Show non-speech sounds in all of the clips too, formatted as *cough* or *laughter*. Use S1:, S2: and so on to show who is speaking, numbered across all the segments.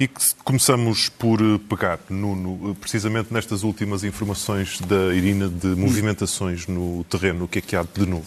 S1: E começamos por eh, pegar, Nuno, precisamente nestas últimas informações da Irina de movimentações no terreno. O que é que há de novo?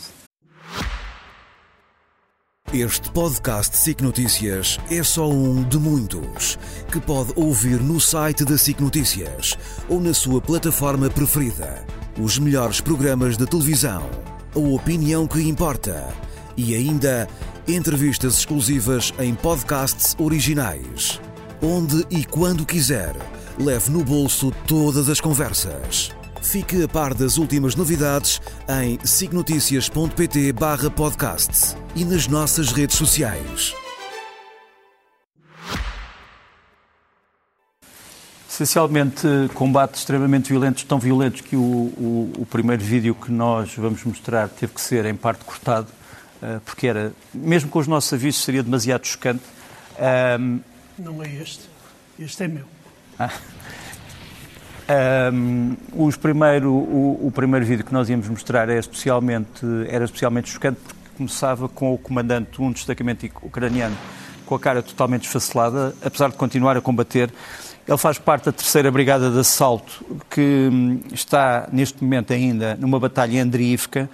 S2: Este podcast SIC Notícias é só um de muitos que pode ouvir no site da SIC Notícias ou na sua plataforma preferida. Os melhores programas de televisão, a opinião que importa e ainda entrevistas exclusivas em podcasts originais. Onde e quando quiser, leve no bolso todas as conversas. Fique a par das últimas novidades em signoticias.pt podcast e nas nossas redes sociais.
S3: Essencialmente, combates extremamente violentos, tão violentos que o, o, o, primeiro vídeo que nós vamos mostrar teve que ser em parte cortado, uh, porque era, mesmo com os nossos avisos, seria demasiado chocante.
S4: Não é este, este é meu. Ah.
S3: Um, os primeiro, o, o, primeiro vídeo que nós íamos mostrar é especialmente, era especialmente chocante porque começava com o comandante de um destacamento ucraniano com a cara totalmente esfacelada, apesar de continuar a combater. Ele faz parte da terceira brigada de assalto que hum, está neste momento ainda numa batalha em Andriivka.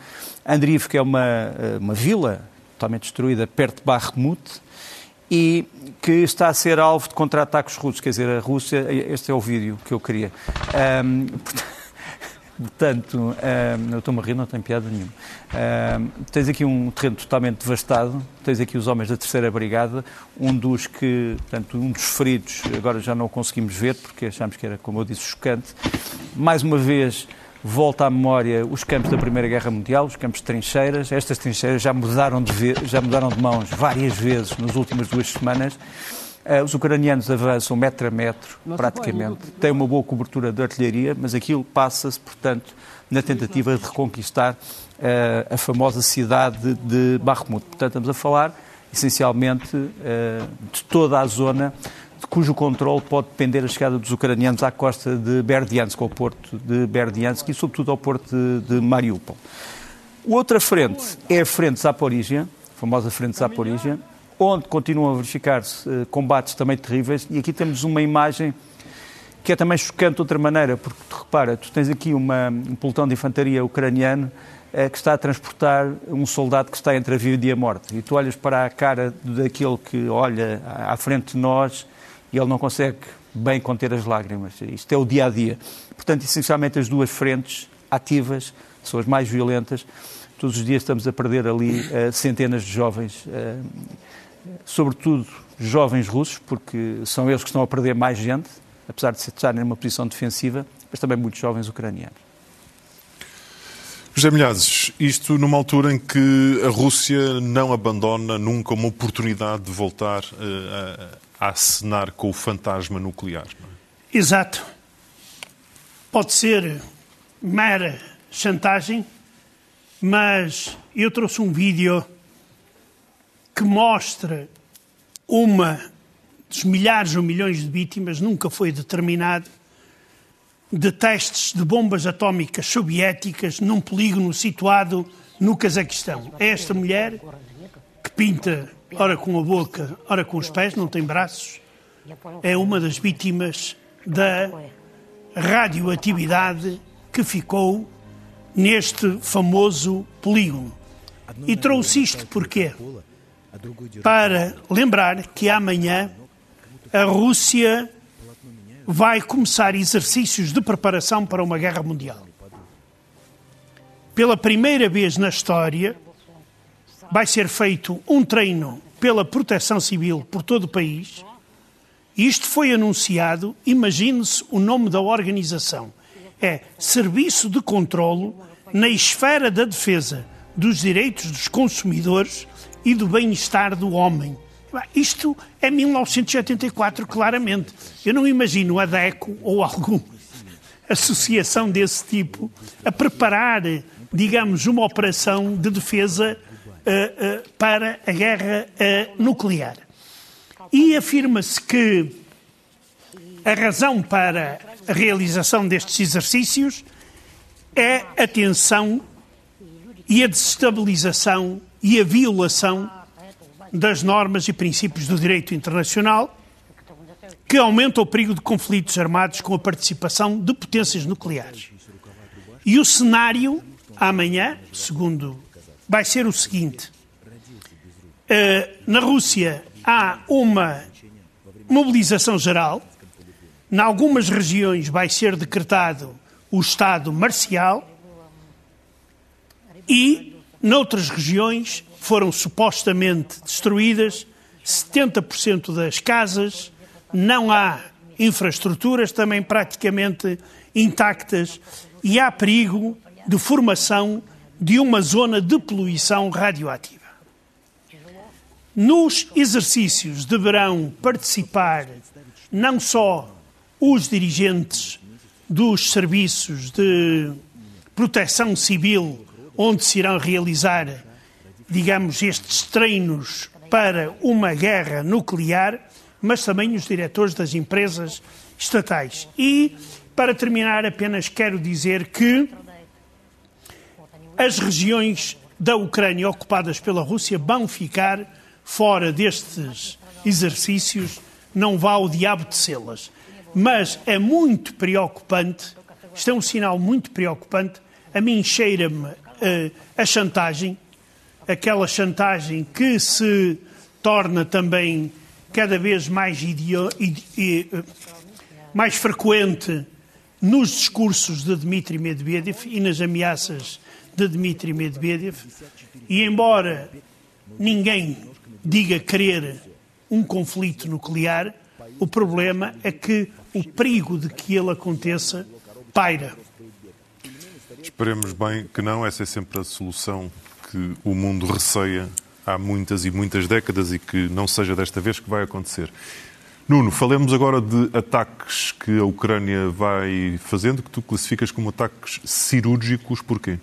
S3: Andriivka é uma, eh, uma vila totalmente destruída perto de Bakhmut e que está a ser alvo de contra-ataques russos. Quer dizer, a Rússia, este é o vídeo que eu queria. Um, *laughs* portanto, um, eu estou-me a rir, não tem piada nenhuma. Um, tens aqui um terreno totalmente devastado, tens aqui os homens da terceira brigada, um dos que, portanto, um dos feridos, agora já não o conseguimos ver, porque achamos que era, como eu disse, chocante. Mais uma vez, volta à memória os campos da Primeira Guerra Mundial, os campos de trincheiras. Estas trincheiras já mudaram de, já mudaram de mãos várias vezes nas últimas duas semanas. Uh, os ucranianos avançam metro a metro, praticamente. Têm uma boa cobertura de artilharia, mas aquilo passa-se, portanto, na tentativa de reconquistar uh, a famosa cidade de Bakhmut. Portanto, estamos a falar, essencialmente, uh, de toda a zona cujo controle pode depender da chegada dos ucranianos à costa de Berdiansk, ao porto de Berdiansk e, sobretudo, ao porto de, de Mariupol. Outra frente é a frente Zaporizhia, a famosa frente Zaporizhia, onde continuam a verificar-se uh, combates também terríveis. E aqui temos uma imagem que é também chocante de outra maneira, porque, repara, tu tens aqui uma, um pelotão de infantaria ucraniano uh, que está a transportar um soldado que está entre a vida e a morte. E tu olhas para a cara daquele que olha à frente de nós e ele não consegue bem conter as lágrimas. Isto é o dia a dia. Portanto, essencialmente, as duas frentes ativas são as mais violentas. Todos os dias estamos a perder ali uh, centenas de jovens, uh, sobretudo jovens russos, porque são eles que estão a perder mais gente, apesar de estarem numa posição defensiva, mas também muitos jovens ucranianos.
S1: José Milhazes, isto numa altura em que a Rússia não abandona nunca uma oportunidade de voltar uh, a a acenar com o fantasma nuclear.
S4: É? Exato. Pode ser mera chantagem, mas eu trouxe um vídeo que mostra uma dos milhares ou milhões de vítimas, nunca foi determinado, de testes de bombas atómicas soviéticas num polígono situado no Cazaquistão. É esta mulher que pinta ora com a boca, ora com os pés, não tem braços, é uma das vítimas da radioatividade que ficou neste famoso polígono. E trouxe isto porquê? Para lembrar que amanhã a Rússia vai começar exercícios de preparação para uma guerra mundial. Pela primeira vez na história, vai ser feito um treino pela Proteção Civil por todo o país. Isto foi anunciado, imagine-se o nome da organização. É Serviço de Controlo na Esfera da Defesa dos Direitos dos Consumidores e do Bem-Estar do Homem. Isto é 1984, claramente. Eu não imagino a DECO ou alguma associação desse tipo a preparar, digamos, uma operação de defesa para a guerra uh, nuclear. E afirma-se que a razão para a realização destes exercícios é a tensão e a desestabilização e a violação das normas e princípios do direito internacional que aumenta o perigo de conflitos armados com a participação de potências nucleares. E o cenário, amanhã, segundo, vai ser o seguinte: uh, na Rússia há uma mobilização geral, em algumas regiões vai ser decretado o estado marcial. E, noutras regiões, foram supostamente destruídas 70% das casas, não há infraestruturas também praticamente intactas. E há perigo de formação de uma zona de poluição radioativa. Nos exercícios deverão participar não só os dirigentes dos serviços de proteção civil, onde se irão realizar, digamos, estes treinos para uma guerra nuclear, mas também os diretores das empresas estatais. E, para terminar, apenas quero dizer que as regiões da Ucrânia ocupadas pela Rússia vão ficar fora destes exercícios, não vá o diabo de las Mas é muito preocupante, isto é um sinal muito preocupante, a mim cheira-me uh, a chantagem, aquela chantagem que se torna também cada vez mais, idio, uh, mais frequente nos discursos de Dmitry Medvedev e nas ameaças de Dmitry Medvedev. E embora ninguém diga querer um conflito nuclear, o problema é que o perigo de que ele aconteça paira.
S1: Esperemos bem que não, essa é sempre a solução que o mundo receia há muitas e muitas décadas e que não seja desta vez que vai acontecer. Nuno, falemos agora de ataques que a Ucrânia vai fazendo, que tu classificas como ataques cirúrgicos, porquê?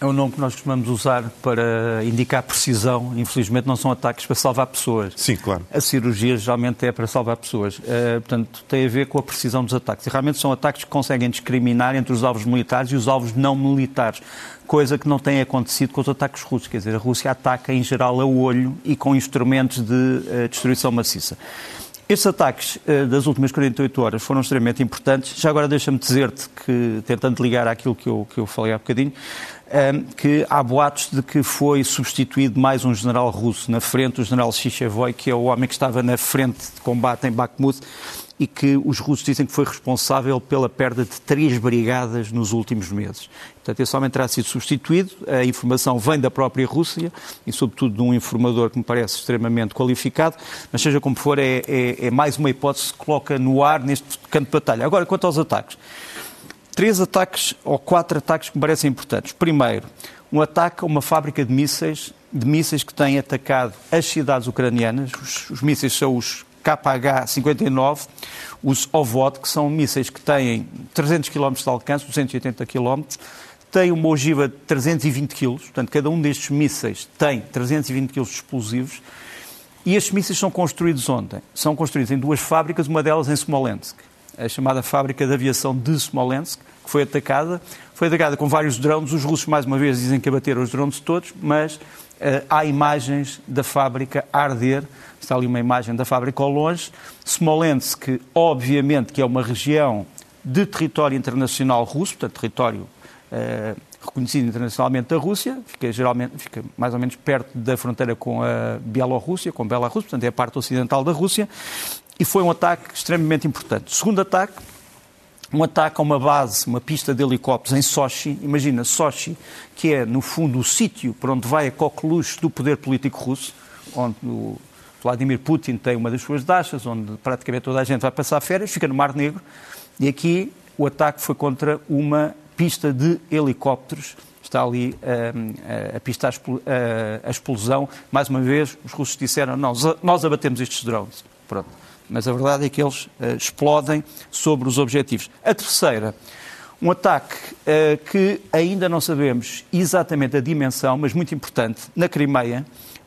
S3: É o nome que nós costumamos usar para indicar precisão. Infelizmente, não são ataques para salvar pessoas.
S1: Sim, claro.
S3: A cirurgia geralmente é para salvar pessoas. Uh, portanto, tem a ver com a precisão dos ataques. E realmente são ataques que conseguem discriminar entre os alvos militares e os alvos não militares. Coisa que não tem acontecido com os ataques russos. Quer dizer, a Rússia ataca em geral a olho e com instrumentos de uh, destruição maciça. Estes ataques uh, das últimas 48 horas foram extremamente importantes. Já agora deixa-me dizer-te que, tentando ligar àquilo que eu, que eu falei há bocadinho, que há boatos de que foi substituído mais um general russo na frente, o general Shishevoy, que é o homem que estava na frente de combate em Bakhmut e que os russos dizem que foi responsável pela perda de três brigadas nos últimos meses. Portanto, esse homem terá sido substituído, a informação vem da própria Rússia e, sobretudo, de um informador que me parece extremamente qualificado, mas seja como for, é, é, é mais uma hipótese que se coloca no ar neste canto de batalha. Agora, quanto aos ataques três ataques ou quatro ataques que me parecem importantes. Primeiro, um ataque a uma fábrica de mísseis, de mísseis que tem atacado as cidades ucranianas. Os, os mísseis são os KH-59, os OVOD, que são mísseis que têm 300 km de alcance, 280 km, têm uma ogiva de 320 kg, portanto, cada um destes mísseis tem 320 kg de explosivos. E estes mísseis são construídos ontem. São construídos em duas fábricas, uma delas em Smolensk a chamada fábrica de aviação de Smolensk, que foi atacada. Foi atacada com vários drones. Os russos, mais uma vez, dizem que abateram os drones todos, mas uh, há imagens da fábrica a arder. Está ali uma imagem da fábrica ao longe. Smolensk, obviamente, que é uma região de território internacional russo, portanto, território uh, reconhecido internacionalmente da Rússia, fica, geralmente, fica mais ou menos perto da fronteira com a Bielorrússia, com Belarus, portanto é a parte ocidental da Rússia, e foi um ataque extremamente importante. Segundo ataque, um ataque a uma base, uma pista de helicópteros em Sochi. Imagina, Sochi, que é, no fundo, o sítio para onde vai a coqueluche do poder político russo, onde o Vladimir Putin tem uma das suas dachas, onde praticamente toda a gente vai passar férias, fica no Mar Negro. E aqui o ataque foi contra uma pista de helicópteros. Está ali uh, a pista, a, a explosão. Mais uma vez, os russos disseram: nós, nós abatemos estes drones. Pronto mas a verdade é que eles uh, explodem sobre os objetivos. A terceira, um ataque uh, que ainda não sabemos exatamente a dimensão, mas muito importante, na Crimeia,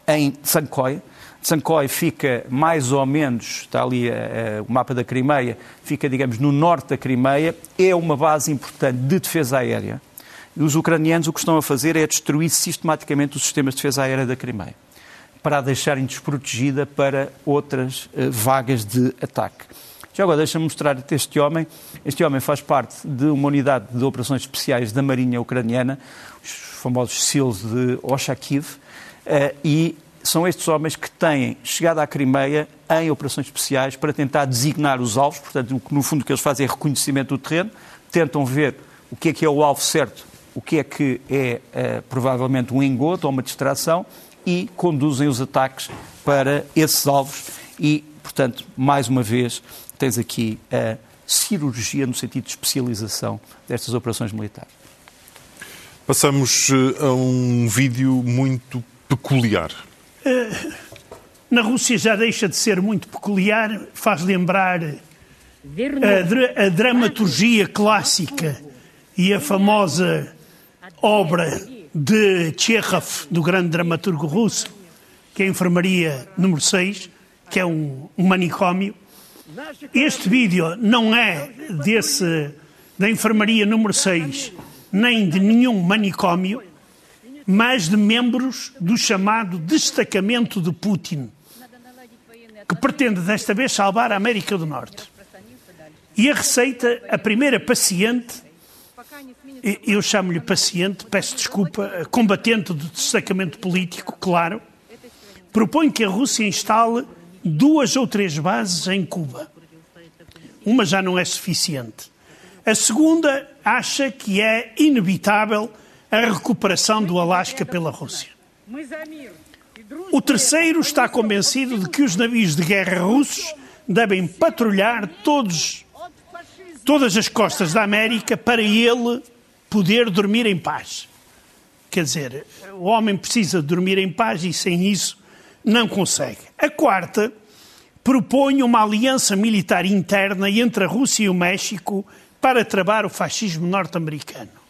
S3: em Tsankoi. Tsankoi fica mais ou menos, está ali uh, o mapa da Crimeia, fica, digamos, no norte da Crimeia, é uma base importante de defesa aérea. E os ucranianos o que estão a fazer é destruir sistematicamente os sistemas de defesa aérea da Crimeia para a deixarem desprotegida para outras uh, vagas de ataque. Já agora deixa-me mostrar este homem. Este homem faz parte de uma unidade de operações especiais da Marinha Ucraniana, os famosos SEALs de Oshakiv, eh, e são estes homens que têm chegado à Crimeia em operações especiais para tentar designar os alvos, portanto, no fundo o que eles fazem é reconhecimento do terreno, tentam ver o que é que é o alvo certo, o que é que é uh, provavelmente um engodo ou uma distração e conduzem os ataques para esses alvos e, portanto, mais uma vez, tens aqui a cirurgia no sentido de especialização destas operações militares.
S1: Passamos eh, a um vídeo muito peculiar.
S4: Na Rússia já deixa de ser muito peculiar, faz lembrar a, a dramaturgia clássica e a famosa obra de Chekhov, do grande dramaturgo russo, que é a Enfermaria número 6, que é um, um manicômio. Este vídeo não é desse da Enfermaria número 6, nem de nenhum manicômio, mas de membros do chamado destacamento de Putin, que pretende desta vez salvar a América do Norte. E a receita, a primeira paciente, eu chamo-lhe paciente, peço desculpa, combatente do destacamento político, claro, propõe que a Rússia instale duas ou três bases em Cuba. Uma já não é suficiente. A segunda acha que é inevitável a recuperação do Alasca pela Rússia. O terceiro está convencido de que os navios de guerra russos devem patrulhar todos, todas as costas da América para ele poder dormir em paz. Quer dizer, o homem precisa dormir em paz e sem isso não consegue. A quarta propõe uma aliança militar interna entre a Rússia e o México para travar o fascismo norte-americano.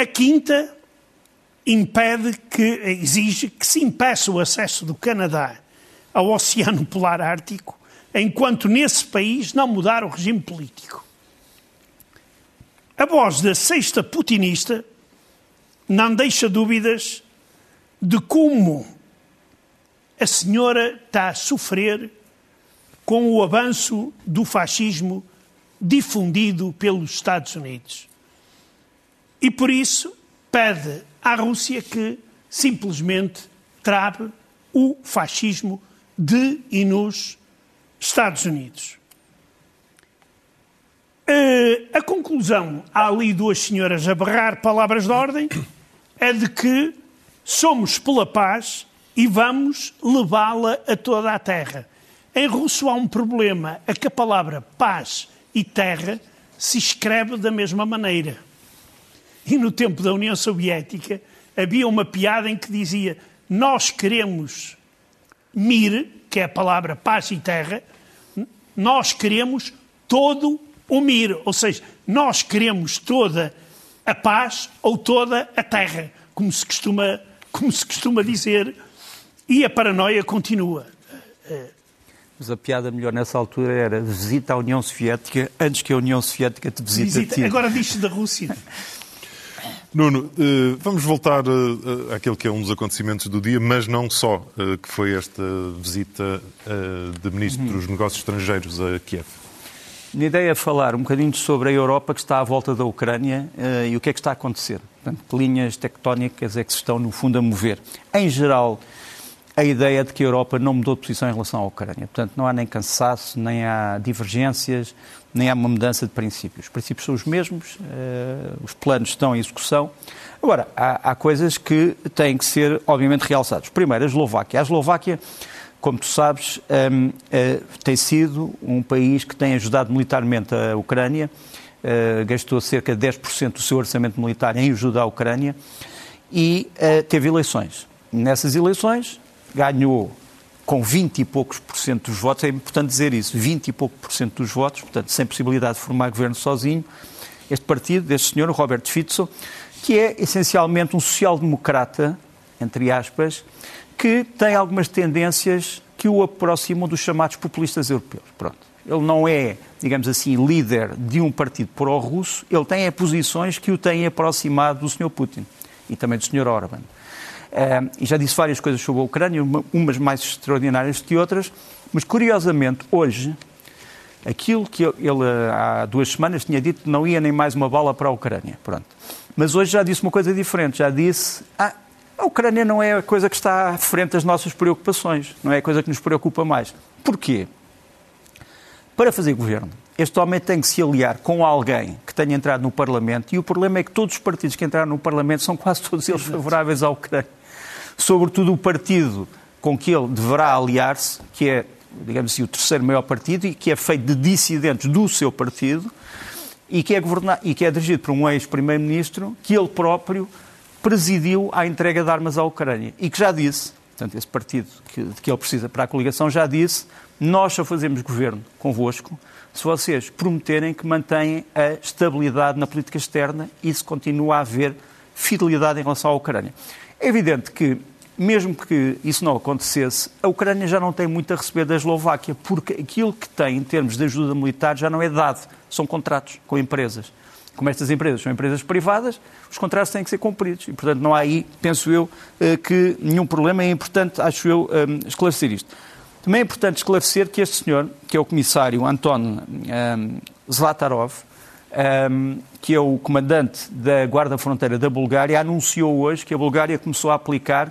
S4: A quinta impede que, exige que se impeça o acesso do Canadá ao Oceano Polar Ártico, enquanto nesse país não mudar o regime político. A voz da sexta putinista não deixa dúvidas de como a senhora está a sofrer com o avanço do fascismo difundido pelos Estados Unidos. E por isso pede à Rússia que simplesmente trave o fascismo de e nos Estados Unidos. Uh, a conclusão, há ali duas senhoras a berrar palavras de ordem, é de que somos pela paz e vamos levá-la a toda a terra. Em russo há um problema, é que a palavra paz e terra se escreve da mesma maneira. E no tempo da União Soviética havia uma piada em que dizia: Nós queremos mir, que é a palavra paz e terra, nós queremos todo o mir, ou seja, nós queremos toda a paz ou toda a terra, como se costuma, como se costuma dizer, e a paranoia continua.
S3: Mas a piada melhor nessa altura era visita a União Soviética antes que a União Soviética te visite visita. a ti.
S4: Agora diz da Rússia. *laughs*
S1: Nuno, eh, vamos voltar eh, àquele que é um dos acontecimentos do dia, mas não só, eh, que foi esta visita de Ministro dos Negócios Estrangeiros a Kiev.
S3: Minha ideia é falar um bocadinho sobre a Europa que está à volta da Ucrânia e o que é que está a acontecer. Portanto, que linhas tectónicas é que se estão, no fundo, a mover. Em geral, a ideia de que a Europa não mudou de posição em relação à Ucrânia. Portanto, não há nem cansaço, nem há divergências, nem há uma mudança de princípios. Os princípios são os mesmos, uh, os planos estão em execução. Agora, há, há, coisas que têm que ser, obviamente, realçadas. Primeiro, a Eslováquia. A Eslováquia, como tu sabes, ehm, eh, tem sido um país que tem ajudado militarmente a Ucrânia, uh, gastou cerca de 10% do seu orçamento militar em ajuda à Ucrânia e teve eleições. Nessas eleições, ganhou com 20 e poucos por cento dos votos, é importante dizer isso, 20 e pouco por cento dos votos, portanto, sem possibilidade de formar governo sozinho, este partido, deste senhor, Robert Fico, que é essencialmente um social-democrata, entre aspas, que tem algumas tendências que o aproximam dos chamados populistas europeus. Pronto. Ele não é, digamos assim, líder de um partido pró-russo, ele tem é posições que o têm aproximado do Sr. Putin e também do Sr. Orban. Uh, e já disse várias coisas sobre a Ucrânia, umas mais extraordinárias que outras, Mas, curiosamente, hoje, aquilo que ele há duas semanas tinha dito não ia nem mais uma bala para a Ucrânia. Pronto. Mas hoje já disse uma coisa diferente. Já disse, ah, a Ucrânia não é a coisa que está à frente das nossas preocupações, não é a coisa que nos preocupa mais. Porquê? Para fazer governo, este homem tem que se aliar com alguém que tenha entrado no Parlamento e o problema é que todos os partidos que entraram no Parlamento são quase todos eles favoráveis à Ucrânia. Sobretudo o partido com que ele deverá aliar-se, que é, digamos assim, o terceiro maior partido e que é feito de dissidentes do seu partido e que é, governado, e que é dirigido por um ex-primeiro-ministro que ele próprio presidiu à entrega de armas à Ucrânia e que já disse, portanto, esse partido que, de que ele precisa para a coligação já disse, nós só fazemos governo convosco se vocês prometerem que mantêm a estabilidade na política externa e se continua a haver fidelidade em relação à Ucrânia. É evidente que, mesmo que isso não acontecesse, a Ucrânia já não tem muito a receber da Eslováquia, porque aquilo que tem em termos de ajuda militar já não é dado, são contratos com empresas como estas empresas são empresas privadas, os contratos têm que ser cumpridos. E, portanto, não há aí, penso eu, eh, que nenhum problema. É importante, acho eu, eh, esclarecer isto. Também é importante esclarecer que este senhor, que é o comissário Anton eh, Zlatarov, que é o comandante da Guarda Fronteira da Bulgária, anunciou hoje que a Bulgária começou a aplicar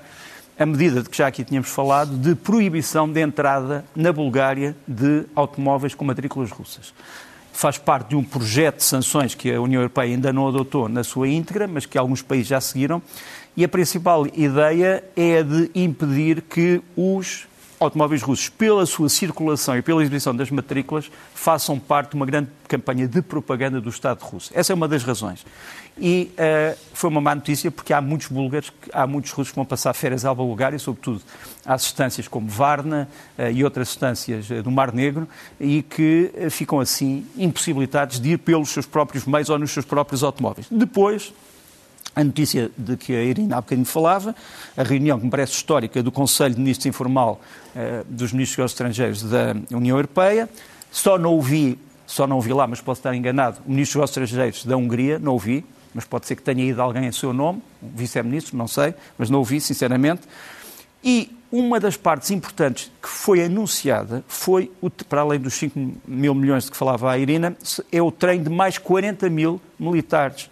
S3: a medida de que já aqui tínhamos falado, de proibição de entrada na Bulgária de automóveis com matrículas russas faz parte de um projeto de sanções que a União Europeia ainda não adotou na sua íntegra, mas que alguns países já seguiram. E a principal ideia é a de impedir que os automóveis russos, pela sua circulação e pela exibição das matrículas, façam parte de uma grande campanha de propaganda do Estado russo. Essa é uma das razões. E uh, foi uma má notícia porque há muitos búlgaros, há muitos russos que vão passar férias à Bulgária, sobretudo às estâncias como Varna uh, e outras estâncias uh, do Mar Negro, e que ficam assim impossibilitados de ir pelos seus próprios meios ou nos seus próprios automóveis. Depois, a notícia de que a Irina há bocadinho falava, a reunião que me parece histórica do Conselho de Ministros Informal eh, dos Ministros Estrangeiros da União Europeia. Só não ouvi, só não ouvi lá, mas posso estar enganado, o Ministro dos Estrangeiros da Hungria, não ouvi, mas pode ser que tenha ido alguém em seu nome, um vice-ministro, não sei, mas não ouvi, sinceramente. E uma das partes importantes que foi anunciada foi, o, para além dos 5 mil milhões de que falava a Irina, é o trem de mais 40 mil militares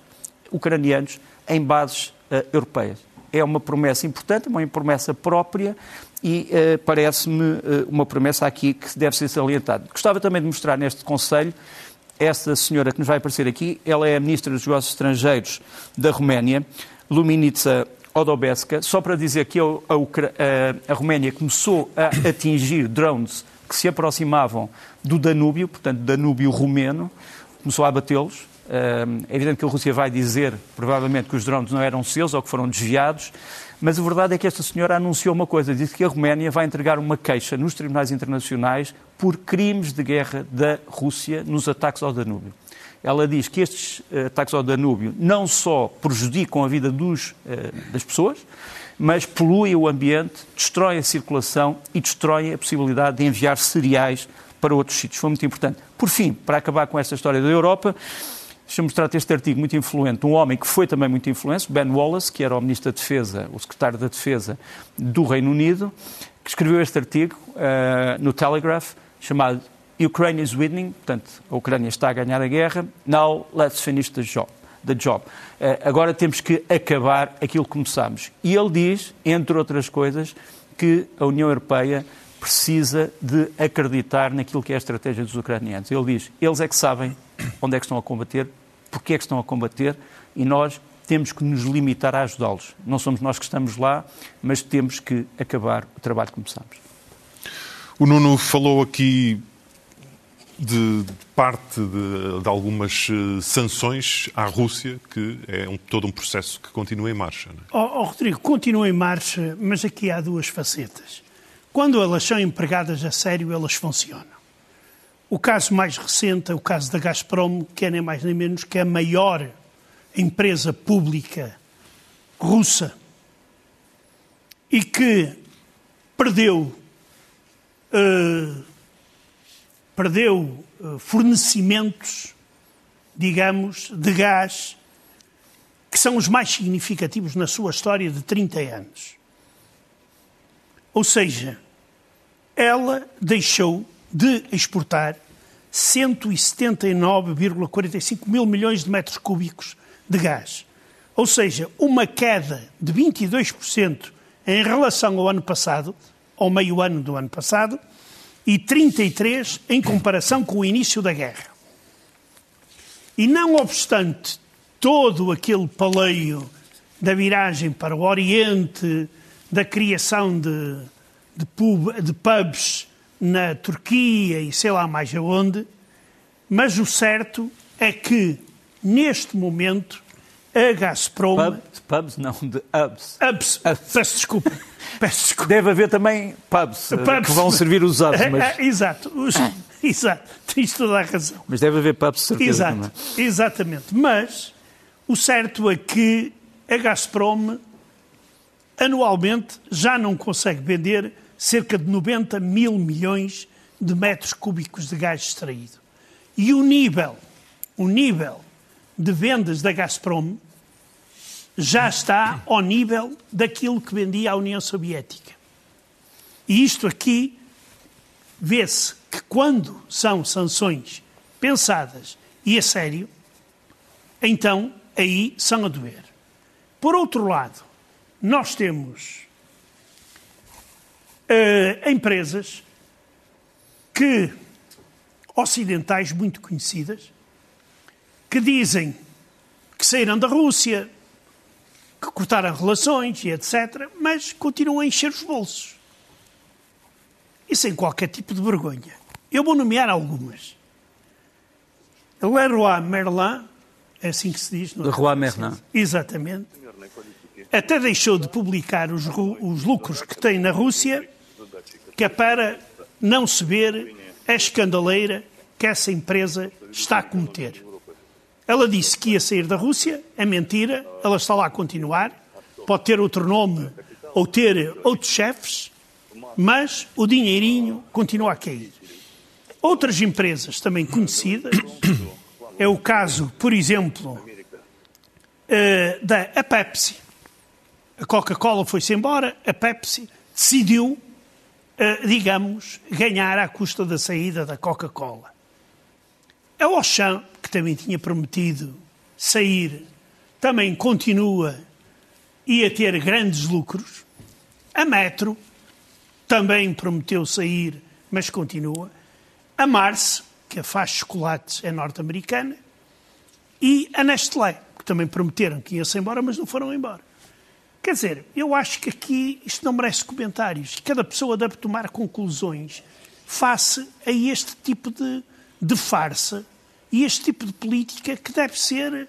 S3: ucranianos em bases uh, europeias. É uma promessa importante, uma promessa própria e uh, parece-me uh, uma promessa aqui que deve ser salientada. Gostava também de mostrar neste Conselho essa senhora que nos vai aparecer aqui, ela é a Ministra dos Negócios Estrangeiros da Roménia, Luminica Odobeska, só para dizer que a, a, a Roménia começou a atingir drones que se aproximavam do Danúbio, portanto, Danúbio romeno, começou a abatê-los, é evidente que a Rússia vai dizer, provavelmente, que os drones não eram seus ou que foram desviados, mas a verdade é que esta senhora anunciou uma coisa, disse que a Roménia vai entregar uma queixa nos tribunais internacionais por crimes de guerra da Rússia nos ataques ao Danúbio. Ela diz que estes eh, ataques ao Danúbio não só prejudicam a vida dos, eh, das pessoas, mas poluem o ambiente, destroem a circulação e destroem a possibilidade de enviar cereais para outros sítios. Foi muito importante. Por fim, para acabar com esta história da Europa, Deixa-me mostrar este artigo muito influente, um homem que foi também muito influente, Ben Wallace, que era o Ministro da Defesa, o Secretário da Defesa do Reino Unido, que escreveu este artigo uh, no Telegraph, chamado Ukraine is winning, portanto, a Ucrânia está a ganhar a guerra, now let's finish the job. The job. Uh, agora temos que acabar aquilo que começamos. E ele diz, entre outras coisas, que a União Europeia precisa de acreditar naquilo que é a estratégia dos ucranianos. Ele diz, eles é que sabem onde é que estão a combater, porque é que estão a combater e nós temos que nos limitar a ajudá-los. Não somos nós que estamos lá, mas temos que acabar o trabalho que começamos.
S1: O Nuno falou aqui de, parte de, de, algumas eh, sanções à Rússia, que é um, todo um processo que continua em marcha. Não
S4: é? oh, oh, Rodrigo, continua em marcha, mas aqui há duas facetas. Quando elas são empregadas a sério, elas funcionam. O caso mais recente é o caso da Gazprom, que é nem mais nem menos que a maior empresa pública russa e que perdeu, uh, perdeu uh, fornecimentos, digamos, de gás que são os mais significativos na sua história de 30 anos. Ou seja, ela deixou de exportar 179,45 mil milhões de metros cúbicos de gás. Ou seja, uma queda de 22% em relação ao ano passado, ao meio ano do ano passado, e 33% em comparação com o início da guerra. E não obstante todo aquele paleio da viragem para o Oriente, da criação de, de, pub, de pubs na Turquia e sei lá mais aonde, mas o certo é que, neste momento, a Gazprom...
S3: Pub, pubs, não, de hubs.
S4: Hubs, peço desculpa. *laughs* Peço desculpa.
S3: Deve haver também pubs, eh, pubs. que vão servir os hubs. Mas...
S4: É, é, exato, os, *laughs* exato, tens toda a razão.
S3: Mas deve haver pubs, certeza.
S4: Exato,
S3: também.
S4: exatamente. Mas o certo é que a Gazprom anualmente já não consegue vender cerca de 90 mil milhões de metros cúbicos de gás extraído. E o nível, o nível de vendas da Gazprom já está ao nível daquilo que vendia a União Soviética. E isto aqui vê-se que quando são sanções pensadas e a sério, então aí são a doer. Por outro lado, nós temos uh, empresas que ocidentais muito conhecidas que dizem que saíram da Rússia, que cortaram relações e etc., mas continuam a encher os bolsos. E sem qualquer tipo de vergonha. Eu vou nomear algumas. Leroy Merlin, é assim que se diz.
S3: Não Leroy Merlin.
S4: Exatamente. Até deixou de publicar os, os lucros que tem na Rússia, que é para não se ver a escandaleira que essa empresa está a cometer. Ela disse que ia sair da Rússia, é mentira, ela está lá a continuar, pode ter outro nome ou ter outros chefes, mas o dinheirinho continua a cair. Outras empresas também conhecidas, é o caso, por exemplo, eh, da Pepsi. A Coca-Cola foi-se embora, a Pepsi decidiu, digamos, ganhar à custa da saída da Coca-Cola. A Auchan, que também tinha prometido sair, também continua e a ter grandes lucros. A Metro também prometeu sair, mas continua. A Mars, que faz chocolates, é norte-americana. E a Nestlé, que também prometeram que ia-se embora, mas não foram embora. Quer dizer, eu acho que aqui isto não merece comentários. Cada pessoa deve tomar conclusões face a este tipo de de farsa e este tipo de política que deve ser,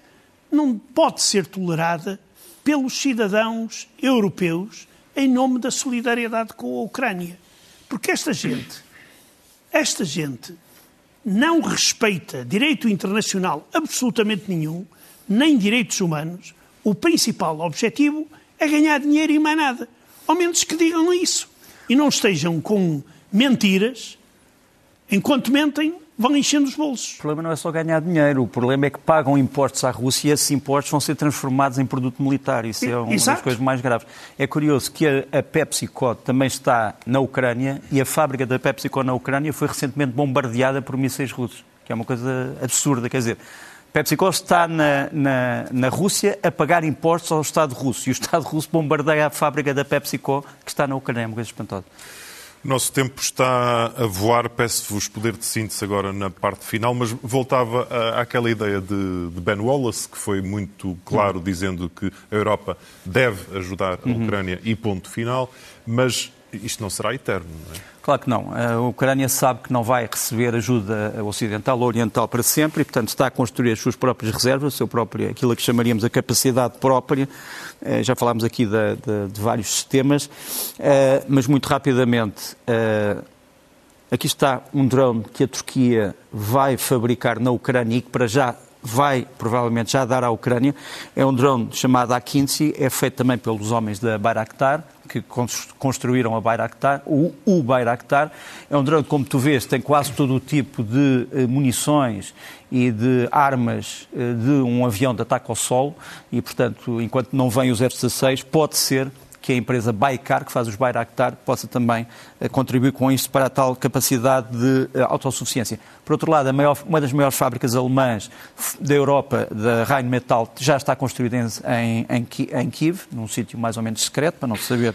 S4: não pode ser tolerada pelos cidadãos europeus em nome da solidariedade com a Ucrânia. Porque esta gente, esta gente não respeita direito internacional absolutamente nenhum, nem direitos humanos. O principal objetivo é ganhar dinheiro e mais nada. Ao menos que digam isso. E não estejam com mentiras. Enquanto mentem, vão enchendo os bolsos.
S3: O problema não é só ganhar dinheiro, o problema é que pagam impostos à Rússia e esses impostos vão ser transformados em produto militar. Isso é uma Exato. das coisas mais graves. É curioso que a, a PepsiCo também está na Ucrânia e a fábrica da PepsiCo na Ucrânia foi recentemente bombardeada por mísseis russos, que é uma coisa absurda. Quer dizer, PepsiCo está na, na, na, Rússia a pagar impostos ao Estado russo e o Estado russo bombardeia a fábrica da PepsiCo que está na Ucrânia. É uma coisa espantosa.
S1: O nosso tempo está a voar, peço-vos poder de síntese agora na parte final, mas voltava àquela ideia de, de, Ben Wallace, que foi muito claro dizendo que a Europa deve ajudar a uhum. Ucrânia e ponto final, mas isto não será eterno, não é?
S3: Claro que não. A Ucrânia sabe que não vai receber ajuda ocidental ou oriental para sempre e, portanto, está a construir as suas próprias reservas, seu próprio, aquilo que chamaríamos a capacidade própria. Eh, já falámos aqui de, de, de vários sistemas, eh, mas muito rapidamente. Eh, aqui está um drone que a Turquia vai fabricar na Ucrânia e que para já vai provavelmente já dar à Ucrânia. É um drone chamado A-15, é feito também pelos homens da Bayraktar, que construíram a Bayraktar, o, o Bayraktar. É um drone, como tu vês, tem quase todo o tipo de eh, munições e de armas eh, de um avião de ataque ao solo e, portanto, enquanto não vem os F-16, pode ser que a empresa Baikar, que faz os Bayraktar, possa também uh, contribuir com isto para a tal capacidade de uh, autossuficiência. Por outro lado, maior, uma das maiores fábricas alemãs da Europa, da Rheinmetall, já está construída em, em, em, Kiev, num sítio mais ou menos secreto, para não se saber,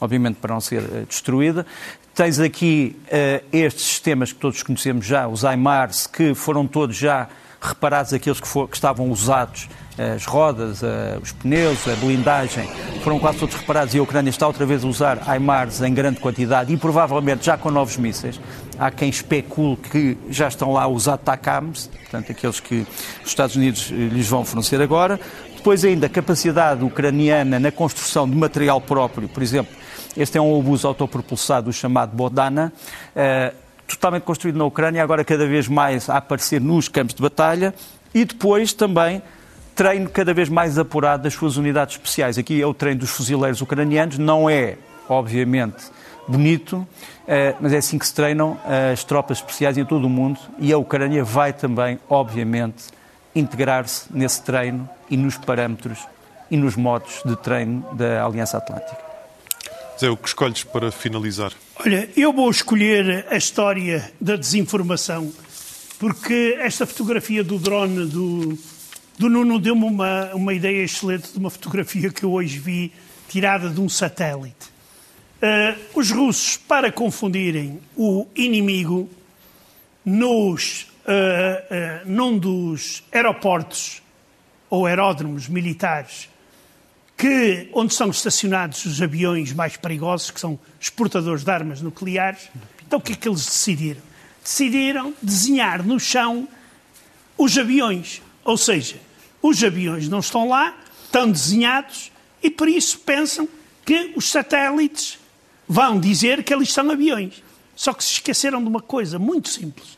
S3: obviamente para não ser uh, destruída. Tens aqui estes sistemas que todos conhecemos já, os IMARS, que foram todos já reparados aqueles que, for, que estavam usados as rodas, os pneus, a blindagem, foram quase todos reparados e a Ucrânia está outra vez a usar HIMARS em grande quantidade e provavelmente já com novos mísseis. Há quem especule que já estão lá a usar TACAMs, portanto, aqueles que os Estados Unidos eh, lhes vão fornecer agora. Depois ainda a capacidade ucraniana na construção de material próprio, por exemplo, este é um obus autopropulsado chamado Bodana, totalmente construído na Ucrânia, agora cada vez mais a aparecer nos campos de batalha, e depois também treino cada vez mais apurado das suas unidades especiais. Aqui é o treino dos fuzileiros ucranianos, não é, obviamente, bonito, eh, mas é assim que se treinam as tropas especiais em todo o mundo e a Ucrânia vai também, obviamente, integrar-se nesse treino e nos parâmetros e nos modos de treino da Aliança Atlântica.
S1: Zé, o que escolhes para finalizar?
S4: Olha, eu vou escolher a história da desinformação, porque esta fotografia do drone do, do Nuno deu-me uma, uma ideia excelente de uma fotografia que eu hoje vi tirada de um satélite. Uh, os russos, para confundirem o inimigo, nos, uh, uh, num dos aeroportos ou aeródromos militares que, onde são estacionados os aviões mais perigosos, que são exportadores de armas nucleares, então o que é que eles decidiram? Decidiram desenhar no chão os aviões. Ou seja, os aviões não estão lá, estão desenhados e por isso pensam que os satélites vão dizer que ali estão aviões. Só que se esqueceram de uma coisa muito simples: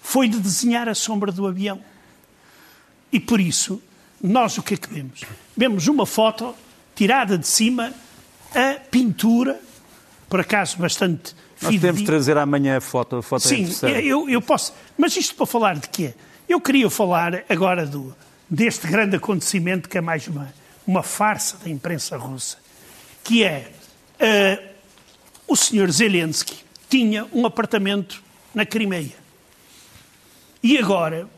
S4: foi de desenhar a sombra do avião. E por isso, nós o que é que vemos? Vemos uma foto tirada de cima, a pintura, por acaso bastante.
S3: Nós podemos trazer amanhã a foto, a foto
S4: Sim,
S3: é
S4: eu, eu posso. Mas isto para falar de quê? Eu queria falar agora do, deste grande acontecimento que é mais uma, uma farsa da imprensa russa, que é uh, o senhor Zelensky tinha um apartamento na Crimeia. E agora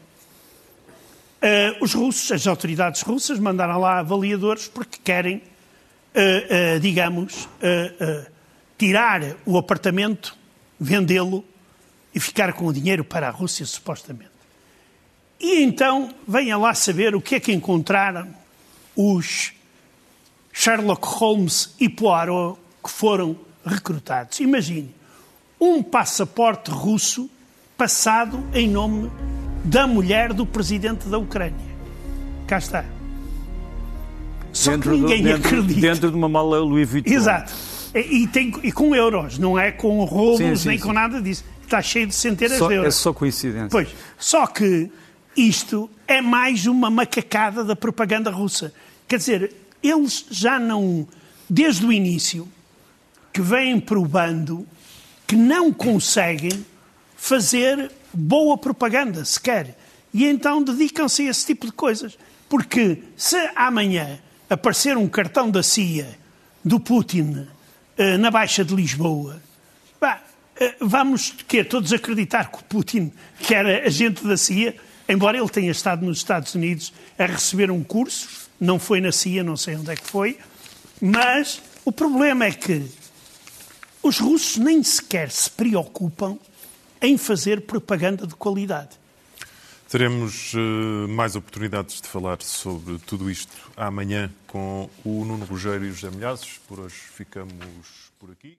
S4: uh, os russos, as autoridades russas, mandaram lá avaliadores porque querem, uh, digamos, tirar o apartamento, vendê-lo e ficar com o dinheiro para a Rússia, supostamente. E então venha lá saber o que é que encontraram os Sherlock Holmes e Poirot que foram recrutados. Imagine, um passaporte russo passado em nome da mulher do presidente da Ucrânia. Cá está. Só dentro que ninguém
S3: do, dentro,
S4: acredita.
S3: Dentro de uma mala Louis Vuitton.
S4: Exato. E, tem, e com euros, não é com rolos sim, sim, nem sim. com nada disso. Está cheio de centenas
S3: só,
S4: de euros.
S3: É só coincidência.
S4: Pois. Só que isto é mais uma macacada da propaganda russa. Quer dizer, eles já não, desde o início, que vêm provando que não conseguem fazer boa propaganda sequer. E então dedicam-se a esse tipo de coisas. Porque se amanhã aparecer um cartão da CIA do Putin uh, na Baixa de Lisboa, uh, vamos que todos acreditar que o Putin, que era agente da CIA, embora ele tenha estado nos Estados Unidos a receber um curso, não foi na CIA, não sei onde é que foi, mas o problema é que os russos nem sequer se preocupam em fazer propaganda de qualidade.
S1: Teremos uh, mais oportunidades de falar sobre tudo isto amanhã com o Nuno Rogério e o José Milhazes. Por hoje ficamos por aqui.